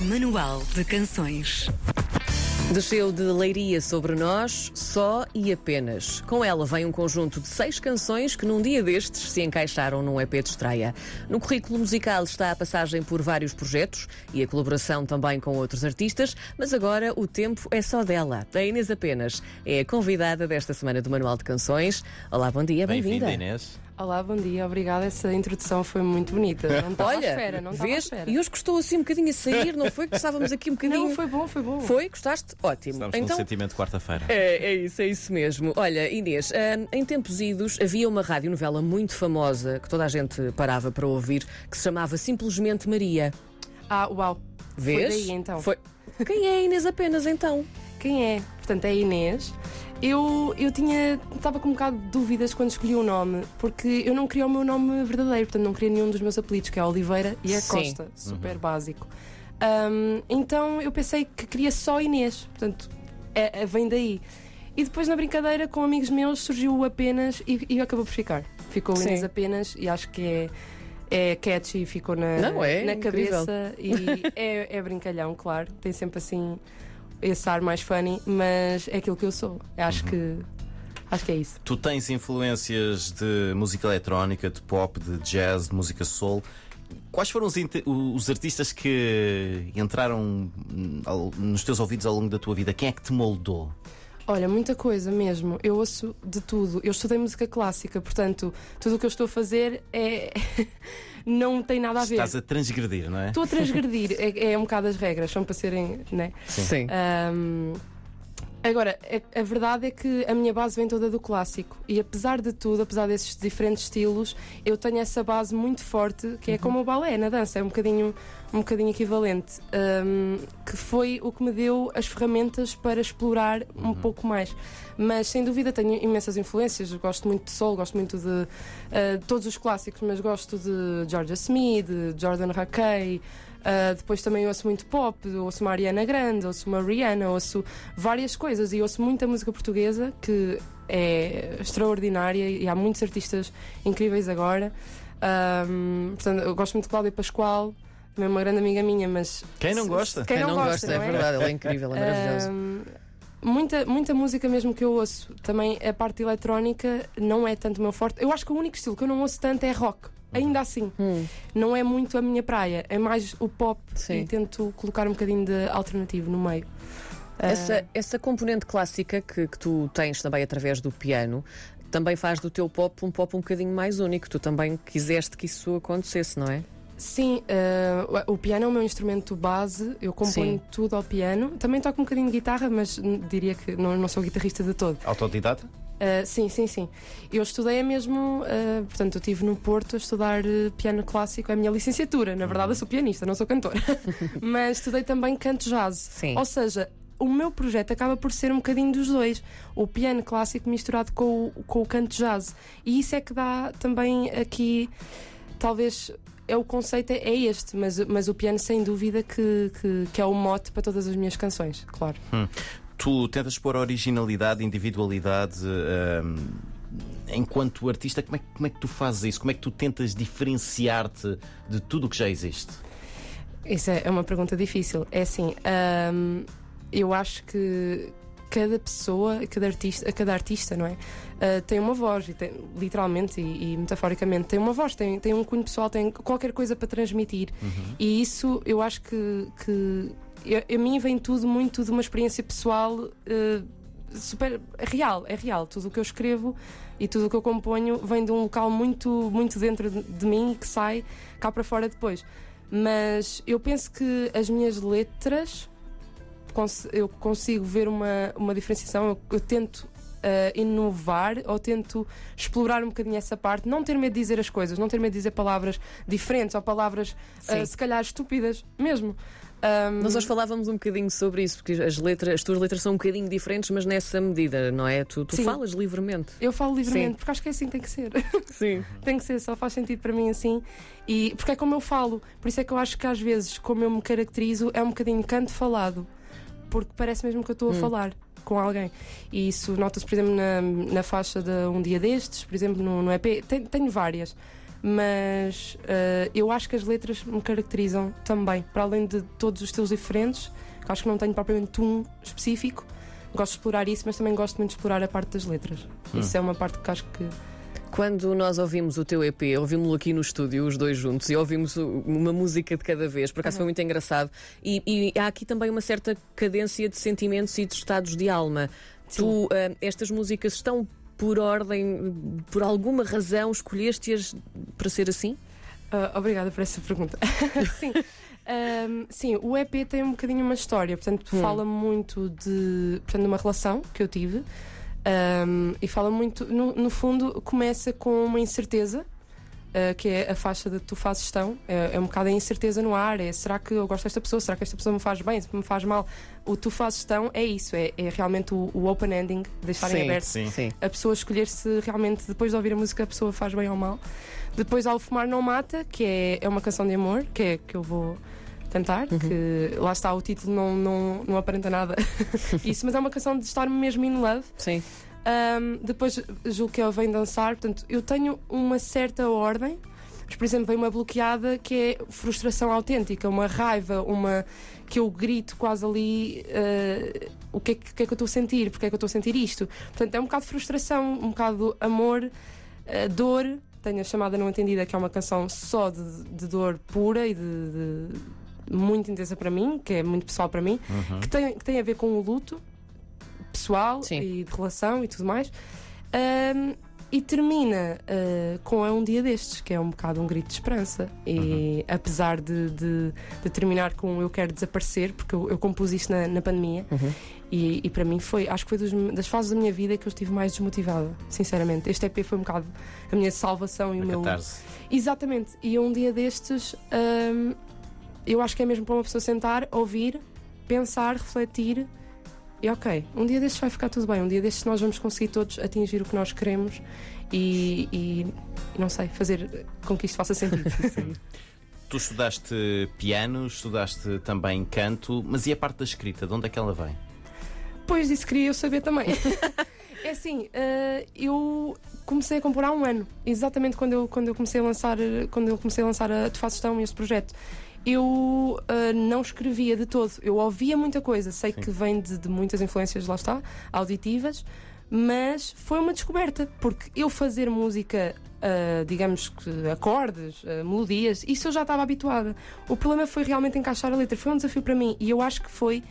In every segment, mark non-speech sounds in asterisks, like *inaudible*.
Manual de Canções. Desceu de Leiria sobre nós, só e apenas. Com ela vem um conjunto de seis canções que num dia destes se encaixaram num EP de estreia. No currículo musical está a passagem por vários projetos e a colaboração também com outros artistas, mas agora o tempo é só dela. A Inês apenas é a convidada desta semana do Manual de Canções. Olá, bom dia, bem-vinda. Bem-vinda, Inês. Olá, bom dia, obrigada. Essa introdução foi muito bonita. Não estava à Olha, espera, não estava à espera. E hoje custou assim um bocadinho a sair, não foi? Que estávamos aqui um bocadinho. Não, foi bom, foi bom. Foi? Gostaste? Ótimo. Estamos então, com sentimento de quarta-feira. É, é isso, é isso mesmo. Olha, Inês, hum, em tempos idos havia uma radionovela muito famosa que toda a gente parava para ouvir que se chamava Simplesmente Maria. Ah, uau. Vês? Foi daí então. Foi. Quem é a Inês apenas então? Quem é? Portanto, é a Inês. Eu, eu tinha. Estava com um bocado de dúvidas quando escolhi o nome, porque eu não queria o meu nome verdadeiro, portanto, não queria nenhum dos meus apelidos, que é Oliveira e é Sim. Costa. Super básico. Ahm, então eu pensei que queria só Inês, portanto, é, é- vem daí. E depois, na brincadeira, com amigos meus, surgiu apenas e, e acabou por ficar. Ficou Sim. Inês apenas e acho que é. É catchy, ficou na, Não, é na incrível. cabeça e *laughs* é, é brincalhão, claro. Tem sempre assim esse ar mais funny, mas é aquilo que eu sou. Eu acho que acho que é isso. Tu tens influências de música eletrónica, de pop, de jazz, de música soul. Quais foram os, os artistas que entraram nos teus ouvidos ao longo da tua vida? Quem é que te moldou? Olha, muita coisa mesmo. Eu ouço de tudo. Eu estudei música clássica, portanto, tudo o que eu estou a fazer é *laughs* não tem nada a ver. Estás a transgredir, não é? Estou a transgredir. é, é um bocado as regras, são para serem, né? Sim. Ahm, agora, a, verdade é que a minha base vem toda do clássico. E apesar de tudo, apesar desses diferentes estilos, eu tenho essa base muito forte, que é como o balé na dança, é um bocadinho, um bocadinho equivalente. ahm, que foi o que me deu as ferramentas para explorar um pouco mais. Mas sem dúvida tenho imensas influências. Gosto muito de soul, gosto muito de ah, todos os clássicos, mas gosto de Georgia Smith, de Jordan Rakei. Uh, depois também ouço muito pop, ouço uma Ariana Grande, ouço uma Rihanna, ouço várias coisas e ouço muita música portuguesa que é extraordinária e há muitos artistas incríveis agora. Um, portanto, eu gosto muito de Cláudia Pascoal, também é uma grande amiga minha, mas. Quem não gosta? Quem, não, gosta, é não é? verdade, ela é incrível, é maravilhosa. Um, muita, muita música mesmo que eu ouço. Também a parte eletrónica não é tanto o meu forte. Eu acho que o único estilo que eu não ouço tanto é rock. Ainda assim, Hum, não é muito a minha praia, é mais o pop Sim. e tento colocar um bocadinho de alternativo no meio. Ah, essa, essa componente clássica que, que tu tens também através do piano também faz do teu pop um pop um bocadinho mais único. Tu também quiseste que isso acontecesse, não é? Sim, ah, o piano é o meu instrumento base, eu componho Sim. tudo ao piano. Também toco um bocadinho de guitarra, mas diria que não, não sou guitarrista de todo. Autodidata? Ah, sim, sim, sim. Eu estudei é mesmo, ah, portanto, eu estive no Porto a estudar eh, piano clássico, é a minha licenciatura. Na verdade, eu sou pianista, não sou cantora. *laughs* Mas estudei também canto jazz. Sim. Ou seja, o meu projeto acaba por ser um bocadinho dos dois. O piano clássico misturado com o, com o canto jazz. E isso é que dá também aqui, talvez. É o conceito é este, mas, mas o piano sem dúvida que, que, que é o mote para todas as minhas canções, claro. Tu tentas pôr originalidade, individualidade hum, enquanto artista. Como é, como é que tu fazes isso? Como é que tu tentas diferenciar-te de tudo o que já existe? Isso é uma pergunta difícil. É assim, hum, eu acho que cada pessoa, cada artista, cada artista, não é? Ah, tem uma voz, e tem- literalmente e, e metaforicamente, tem uma voz, tem, tem um cunho pessoal, tem qualquer coisa para transmitir. E isso eu acho que, que eu- a mim vem tudo muito de uma experiência pessoal ah, super real, é real. Tudo o que eu escrevo e tudo o que eu componho vem de um local muito, muito dentro de, de mim que sai cá para fora depois. Mas eu penso que as minhas letras cons- eu consigo ver uma, uma diferenciação. Eu, eu tento ah, inovar ou tento explorar um bocadinho essa parte, não ter medo de dizer as coisas, não ter medo de dizer palavras diferentes ou palavras Sim. se calhar estúpidas mesmo. Ahm, Nós hoje falávamos um bocadinho sobre isso, porque as letras, as tuas letras são um bocadinho diferentes, mas nessa medida, não é? Tu, tu falas livremente. eu falo livremente, Sim. porque acho que é assim que tem que ser. *laughs* Sim. tem que ser, só faz sentido para mim assim. E porque é como eu falo, por isso é que eu acho que às vezes, como eu me caracterizo, é um bocadinho canto falado, porque parece mesmo que eu estou a falar com alguém. E isso nota-se, por exemplo, na, na faixa de Um Dia Destes, por exemplo, no, no EP. Ten- tenho várias. mas uh, eu acho que as letras me caracterizam também, para além de todos os estilos diferentes, que acho que não tenho propriamente um específico. Gosto de explorar isso, mas também gosto muito de explorar a parte das letras. Hum. Isso é uma parte que acho que quando nós ouvimos o teu EP, ouvimos-lo aqui no estúdio, os dois juntos, e ouvimos uma música de cada vez, por acaso uhum. foi muito engraçado. E, e, há aqui também uma certa cadência de sentimentos e de estados de alma. Sim. Tu, uh, estas músicas estão por ordem, por alguma razão, escolheste-as para ser assim? Uh, obrigada por essa pergunta. *laughs* sim. Um, sim, o EP tem um bocadinho uma história, portanto, hum. fala muito de, portanto, de uma relação que eu tive. Um, e fala muito, no, no, fundo, começa com uma incerteza, uh, que é a faixa de tu fazes estão, é, é, um bocado a incerteza no ar, é será que eu gosto desta pessoa, será que esta pessoa me faz bem, se me faz mal. O tu fazes estão é isso, é, é realmente o, o, open ending, deixarem aberto sim, sim. a pessoa escolher se realmente, depois de ouvir a música, a pessoa faz bem ou mal. Depois, ao fumar não mata, que é, é uma canção de amor, que é que eu vou tentar, uhum. que lá está, o título não, não, não aparenta nada *laughs* isso, mas é uma canção de estar mesmo in love. Sim. Um, depois julgo que ele vem dançar, portanto, eu tenho uma certa ordem. Mas, por exemplo, vem uma bloqueada que é frustração autêntica, uma raiva, uma que eu grito quase ali uh, o que é que, que, é que eu estou a sentir, porque é que eu estou a sentir isto. Portanto, é um bocado de frustração, um bocado amor, uh, dor. Tenho a chamada não entendida, que é uma canção só de, de dor pura e de, de muito intensa para mim, que é muito pessoal para mim, uhum. que, tem, que tem a ver com o luto pessoal Sim. e de relação e tudo mais. Um, e termina uh, com É um Dia Destes, que é um bocado um grito de esperança. E uhum. apesar de, de, de, terminar com Eu Quero Desaparecer, porque eu, eu compus isto na, na pandemia, uhum. e, e, para mim foi, acho que foi dos, das fases da minha vida que eu estive mais desmotivada, sinceramente. Este EP foi um bocado a minha salvação e a o meu. Exatamente. E um dia destes, um, eu acho que é mesmo para uma pessoa sentar, ouvir, pensar, refletir e ok, um dia destes vai ficar tudo bem, um dia destes nós vamos conseguir todos atingir o que nós queremos e, e, não sei, fazer com que isto faça sentido. *laughs* Tu estudaste piano, estudaste também canto, mas e a parte da escrita, de onde é que ela vem? Pois, isso queria eu saber também. *laughs* é assim, uh, eu comecei a compor há um ano, exatamente quando eu, quando eu comecei a lançar, quando eu comecei a lançar a Tu Fazes Estão, este projeto eu uh, não escrevia de todo. Eu ouvia muita coisa, sei Sim. que vem de, de, muitas influências, lá está, auditivas, mas foi uma descoberta, porque eu fazer música, uh, digamos que acordes, uh, melodias, isso eu já estava habituada. O problema foi realmente encaixar a letra, foi um desafio para mim e eu acho que foi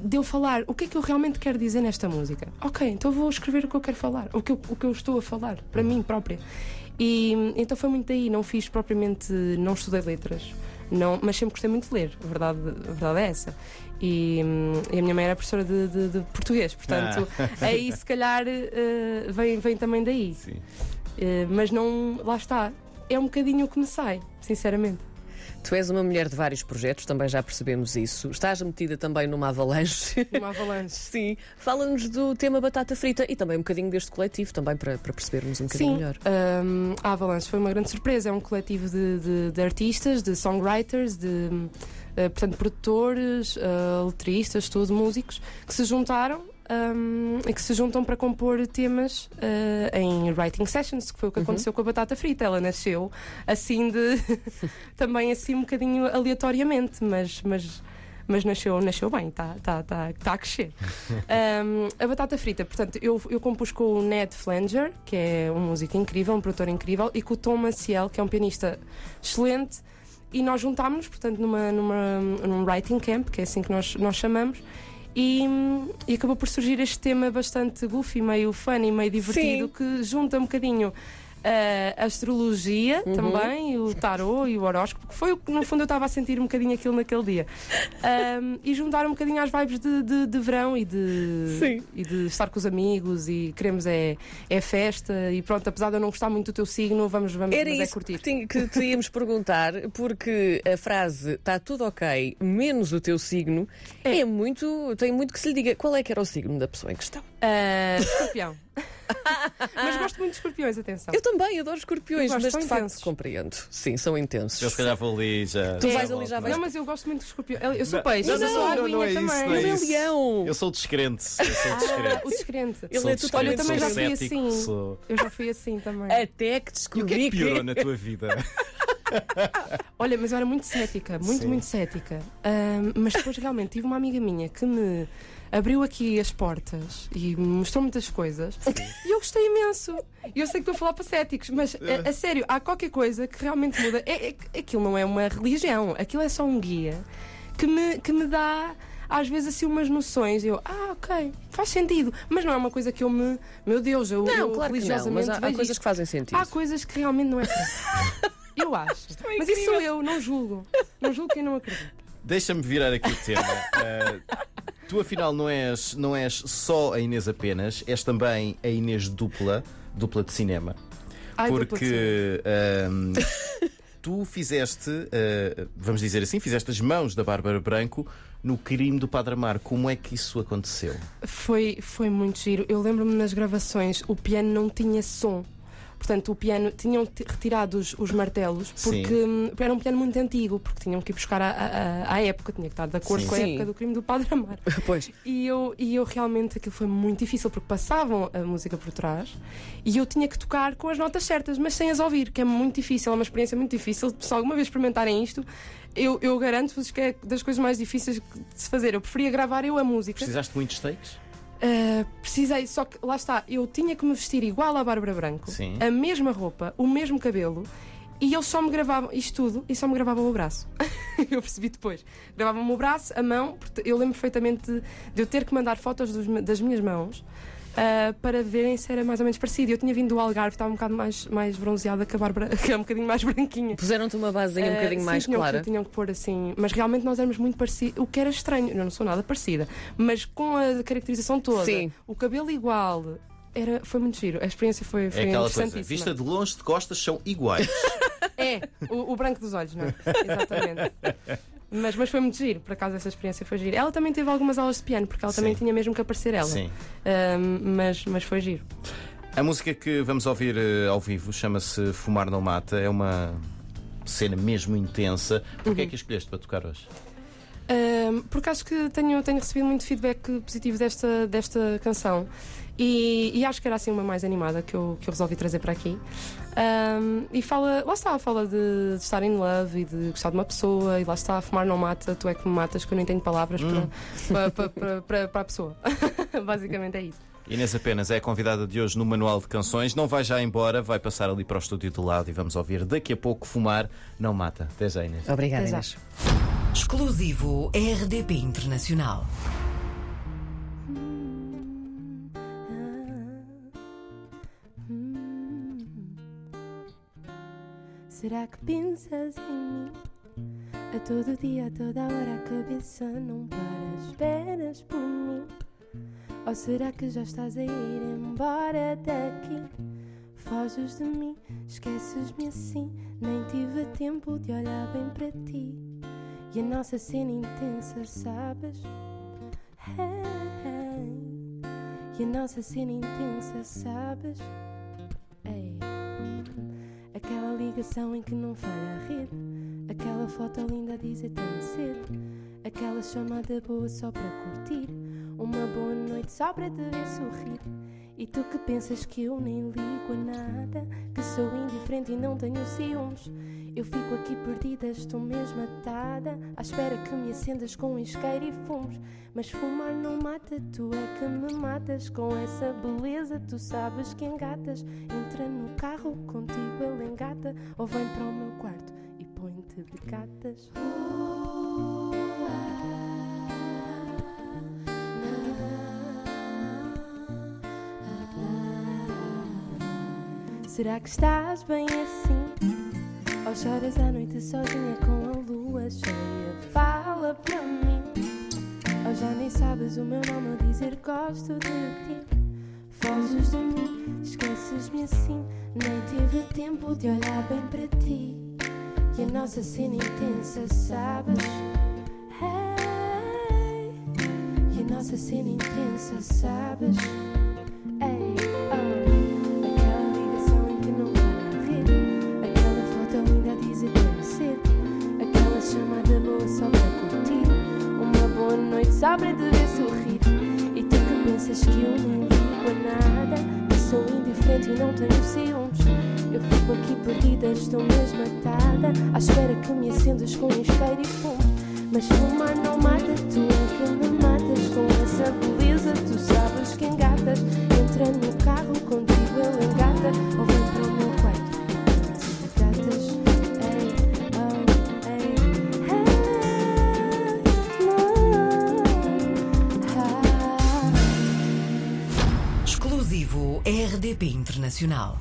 de eu falar o que é que eu realmente quero dizer nesta música. Ok, então vou escrever o que eu quero falar, o que eu, o que eu estou a falar, para mim própria. E então foi muito daí, não fiz propriamente, não estudei letras. Não, mas sempre gostei muito de ler, a verdade, a verdade é essa. E, e a minha mãe era professora de, de, de português, portanto, ah. aí se calhar uh, vem, vem também daí. Uh, mas não, lá está, é um bocadinho o que me sai, sinceramente. Tu és uma mulher de vários projetos, também já percebemos isso. Estás metida também numa avalanche. Uma avalanche. *laughs* Sim. Fala-nos do tema batata frita e também um bocadinho deste coletivo, também para, para percebermos um bocadinho Sim. melhor. Um, a Avalanche foi uma grande surpresa. É um coletivo de, de, de artistas, de songwriters, de uh, portanto, produtores, uh, letristas, tudo, músicos, que se juntaram um, que se juntam para compor temas uh, em writing sessions, que foi o que uhum. aconteceu com a batata frita. Ela nasceu assim de *laughs* também assim um bocadinho aleatoriamente, mas, mas, mas nasceu, nasceu bem, está tá, tá, tá a crescer. *laughs* Um, a batata frita, portanto, eu, eu compus com o Ned Flanger, que é um músico incrível, um produtor incrível, e com o Tom Maciel, que é um pianista excelente. E nós juntámos-nos, portanto, numa, numa, num writing camp, que é assim que nós, nós chamamos, e, e, acabou por surgir este tema bastante goofy, meio funny, meio divertido, Sim. que junta um bocadinho a astrologia uhum. também, o tarô e o horóscopo, que foi o que no fundo eu estava a sentir um bocadinho aquilo naquele dia. Um, e juntar um bocadinho às vibes de, de, de verão e de, e de estar com os amigos e queremos é, é festa e pronto, apesar de eu não gostar muito do teu signo, vamos, vamos Era mas é isso curtir. Que, que te íamos perguntar, porque a frase está tudo ok, menos o teu signo, é. é muito, tem muito que se lhe diga qual é que era o signo da pessoa em questão. Ah, escorpião. *laughs* Mas gosto muito de escorpiões, atenção. Eu também adoro escorpiões, gosto, mas são de facto intensos. compreendo. Sim, são intensos. Eu se calhar vou ali já. Tu já vais ali, já não é? vais- Não, mas eu gosto muito de escorpião. Eu sou Não, peixe, não, mas eu não, sou não, aguinha não é isso, também. não é Ele é isso. leão. Eu sou descrente. Eu sou Ah, descrente. o descrente. Ele Sou é descrente, Olha, eu também já fui cético, assim. sou- Eu já fui assim também. Até que E o descobri que é que piorou na tua vida? *laughs* Olha, mas eu era muito cética, muito, Sim. muito cética. Ahm, mas depois realmente tive uma amiga minha que me abriu aqui as portas e mostrou muitas coisas e eu gostei imenso. E eu sei que estou a falar para céticos, mas a, a sério, há qualquer coisa que realmente muda. É, é- aquilo não é uma religião, aquilo é só um guia que me, que me dá. Às vezes assim umas noções, eu, ah, ok, faz sentido, mas não é uma coisa que eu me, meu Deus, eu, Não, eu claro que não, religiosamente mas há, há coisas isto. que fazem sentido. Há coisas que realmente não é. Eu acho. *laughs* é Mas isso sou eu, não julgo. Não julgo quem não acredita. Deixa-me virar aqui o tema. Ah, *laughs* tu, afinal, não és, não és só a Inês apenas, és também a Inês dupla, dupla de cinema. Ai, dupla de porque ahm, tu fizeste, ah, vamos dizer assim, fizeste as mãos da Bárbara Branco no crime do Padre Amar. Como é que isso aconteceu? Foi, foi muito giro. Eu lembro-me nas gravações, o piano não tinha som. Portanto, o piano tinham retirado os, os martelos porque Sim. hum, era um piano muito antigo, porque tinham que ir buscar à, à, à época, tinha que estar de acordo Sim. com a Sim. época do crime do Padre Amar. *laughs* Pois. E eu, e eu realmente aquilo foi muito difícil porque passavam a música por trás e eu tinha que tocar com as notas certas, mas sem as ouvir, que é muito difícil, é uma experiência muito difícil. Se alguma vez experimentarem isto, eu, eu garanto-vos que é das coisas mais difíceis de se fazer. Eu preferia gravar eu a música. Precisaste de muitos takes? Uh, precisei, só que lá está, eu tinha que me vestir igual à Bárbara Branco, Sim. a mesma roupa, o mesmo cabelo. E eles só me gravavam isto tudo e só me gravavam o braço. *laughs* eu percebi depois. Gravavam-me o braço, a mão. porque Eu lembro perfeitamente de, de eu ter que mandar fotos dos das minhas mãos ah, para verem se era mais ou menos parecido. Eu tinha vindo do Algarve, estava um bocado mais, mais bronzeada que a Bárbara, *laughs* que é um bocadinho mais branquinha. Puseram-te uma basezinha um Ah, bocadinho sim, mais tinham clara. Que, tinham que pôr assim. Mas realmente nós éramos muito parecidos. O que era estranho, eu não sou nada parecida, mas com a caracterização toda, Sim. o cabelo igual. Era, foi muito giro, a experiência foi, foi É aquela coisa, interessantíssima. vista de longe, de costas, são iguais. *laughs* É, o, o branco dos olhos, não é? Exatamente. *laughs* Mas, mas foi muito giro, por acaso essa experiência foi giro. Ela também teve algumas aulas de piano, porque ela também Sim. tinha mesmo que aparecer ela. Sim. Mas, mas foi giro. A música que vamos ouvir eh, ao vivo chama-se Fumar Não Mata. É uma cena mesmo intensa. Porquê Uhum. é que escolheste para tocar hoje? Ahm, porque acho que tenho, tenho recebido muito feedback positivo desta, desta canção e, e acho que era assim uma mais animada que eu, que eu resolvi trazer para aqui. Ahm, e fala, lá está, fala de, de estar in love e de gostar de uma pessoa, e lá está, fumar não mata, tu é que me matas, que eu não tenho palavras Hum. para, para, para, para, para a pessoa. *laughs* Basicamente é isso. Inês Apenas é a convidada de hoje no Manual de Canções. Não vai já embora, vai passar ali para o estúdio do lado e vamos ouvir daqui a pouco Fumar Não Mata. Até já, Inês. Obrigada, Até já. Exclusivo RDP Internacional. Será que pensas em mim? A todo dia, a toda hora, a cabeça não para. Esperas por mim? Ou será que já estás a ir embora daqui? Foges de mim, esqueces-me assim. Nem tive tempo de olhar bem para ti. E a nossa cena intensa, sabes? Hey, hey. E a nossa cena intensa, sabes? Ei. Aquela ligação em que não falha a rede. Aquela foto linda a dizer tanto cedo. Aquela chamada boa só para curtir. Uma boa noite só para te ver sorrir. E tu que pensas que eu nem ligo a nada. Que sou indiferente e não tenho ciúmes. Eu fico aqui perdida, estou mesmo atada. À espera que me acendas com isqueiro e fumos. Mas fumar não mata, tu é que me matas. Com essa beleza, tu sabes que engatas. Entra no carro, contigo ele engata. Ou vem para o meu quarto e põe-te de gatas. Será que estás bem assim? Ou choras à noite sozinha com a lua cheia? Fala para mim. Ou já nem sabes o meu nome a dizer gosto de ti? Foges de mim, esqueces-me assim. Nem tive tempo de olhar bem para ti. E a nossa cena intensa, sabes? Hey. E a nossa cena intensa, sabes? Que me acendas com isqueiro e fumo. Mas fumar não mata, tu é que me matas com essa beleza. Tu sabes que engatas, entra no carro contigo ele engata, ou vem para o meu quarto. Gatas, Exclusivo RDP Internacional.